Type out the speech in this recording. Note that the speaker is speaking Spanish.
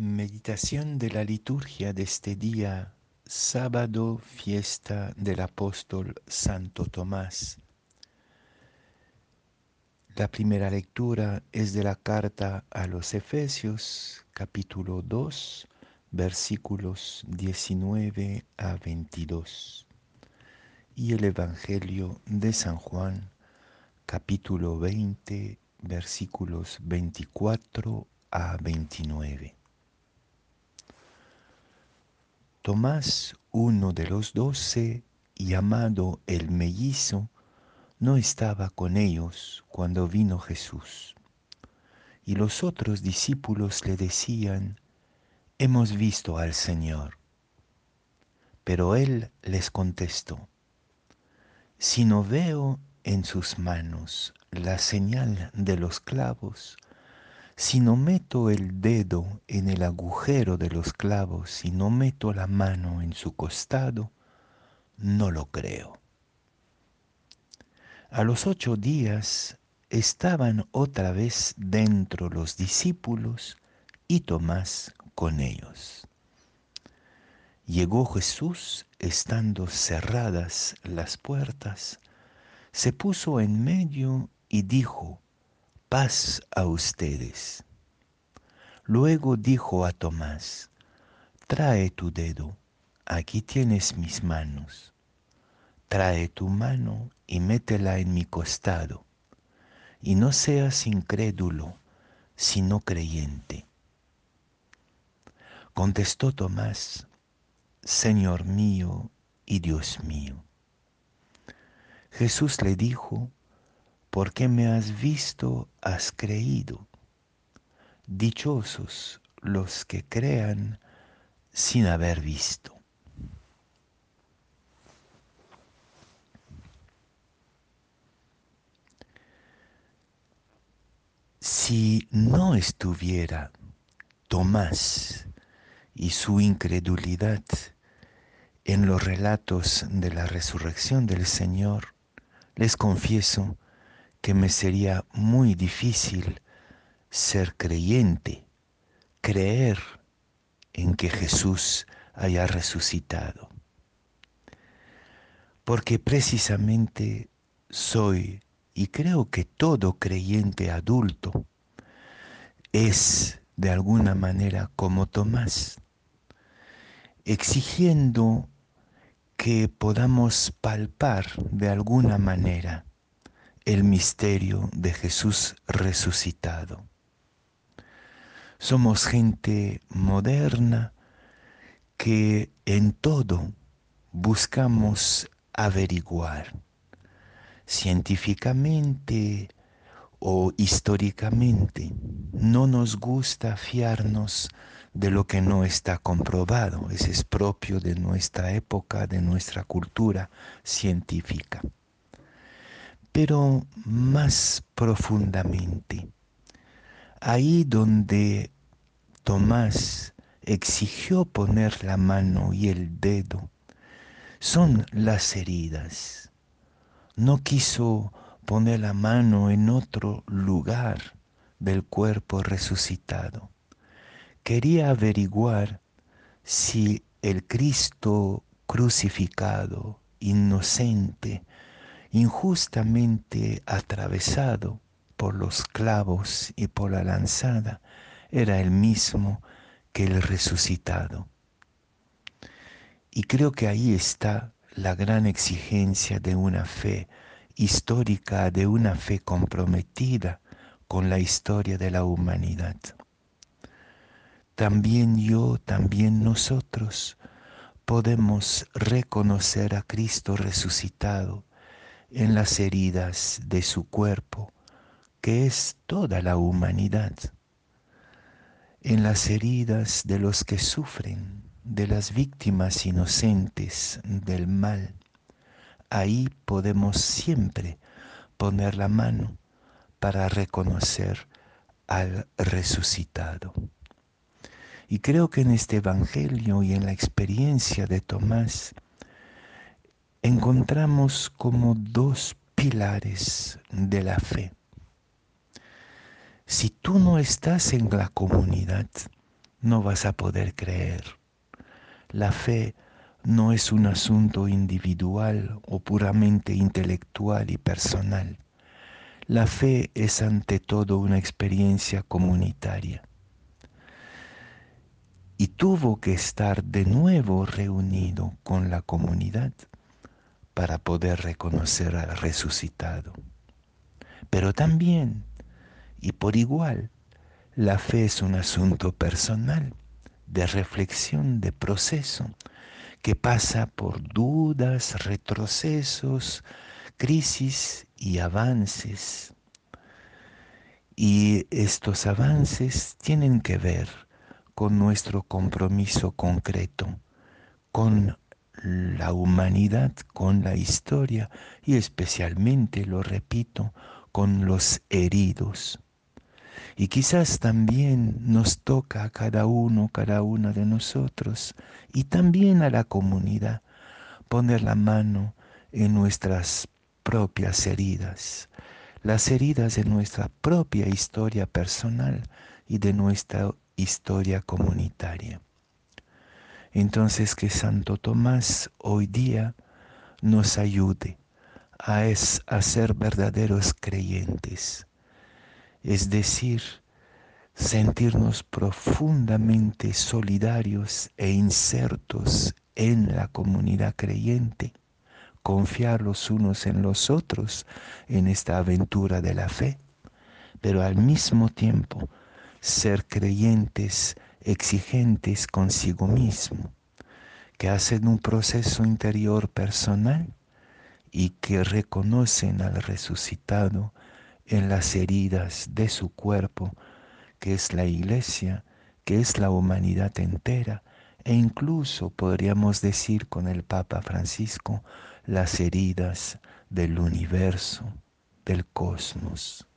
Meditación de la liturgia de este día, sábado, fiesta del apóstol Santo Tomás. La primera lectura es de la carta a los Efesios, capítulo 2, versículos 19 a 22. Y el Evangelio de San Juan, capítulo 20, versículos 24 a 29. Tomás, uno de los doce, llamado el mellizo, no estaba con ellos cuando vino Jesús. Y los otros discípulos le decían, hemos visto al Señor. Pero él les contestó, si no veo en sus manos la señal de los clavos, si no meto el dedo en el agujero de los clavos, si no meto la mano en su costado, no lo creo. A los ocho días estaban otra vez dentro los discípulos y Tomás con ellos. Llegó Jesús estando cerradas las puertas, se puso en medio y dijo, paz a ustedes. Luego dijo a Tomás, trae tu dedo, aquí tienes mis manos. Trae tu mano y métela en mi costado, y no seas incrédulo, sino creyente. Contestó Tomás, Señor mío y Dios mío. Jesús le dijo, porque me has visto, has creído. Dichosos los que crean sin haber visto. Si no estuviera Tomás y su incredulidad en los relatos de la resurrección del Señor, les confieso que me sería muy difícil ser creyente, creer en que Jesús haya resucitado. Porque precisamente soy, y creo que todo creyente adulto es de alguna manera como Tomás, exigiendo que podamos palpar de alguna manera el misterio de Jesús resucitado. Somos gente moderna que en todo buscamos averiguar científicamente o históricamente. No nos gusta fiarnos de lo que no está comprobado. Ese es propio de nuestra época, de nuestra cultura científica pero más profundamente. Ahí donde Tomás exigió poner la mano y el dedo, son las heridas. No quiso poner la mano en otro lugar del cuerpo resucitado. Quería averiguar si el Cristo crucificado, inocente, injustamente atravesado por los clavos y por la lanzada, era el mismo que el resucitado. Y creo que ahí está la gran exigencia de una fe histórica, de una fe comprometida con la historia de la humanidad. También yo, también nosotros podemos reconocer a Cristo resucitado en las heridas de su cuerpo, que es toda la humanidad, en las heridas de los que sufren, de las víctimas inocentes del mal. Ahí podemos siempre poner la mano para reconocer al resucitado. Y creo que en este Evangelio y en la experiencia de Tomás, encontramos como dos pilares de la fe. Si tú no estás en la comunidad, no vas a poder creer. La fe no es un asunto individual o puramente intelectual y personal. La fe es ante todo una experiencia comunitaria. Y tuvo que estar de nuevo reunido con la comunidad para poder reconocer al resucitado. Pero también, y por igual, la fe es un asunto personal, de reflexión, de proceso, que pasa por dudas, retrocesos, crisis y avances. Y estos avances tienen que ver con nuestro compromiso concreto, con la humanidad, con la historia y especialmente, lo repito, con los heridos. Y quizás también nos toca a cada uno, cada una de nosotros y también a la comunidad poner la mano en nuestras propias heridas, las heridas de nuestra propia historia personal y de nuestra historia comunitaria. Entonces que Santo Tomás hoy día nos ayude a, a ser verdaderos creyentes, es decir, sentirnos profundamente solidarios e insertos en la comunidad creyente, confiar los unos en los otros en esta aventura de la fe, pero al mismo tiempo ser creyentes exigentes consigo mismo, que hacen un proceso interior personal y que reconocen al resucitado en las heridas de su cuerpo, que es la iglesia, que es la humanidad entera, e incluso podríamos decir con el Papa Francisco, las heridas del universo, del cosmos.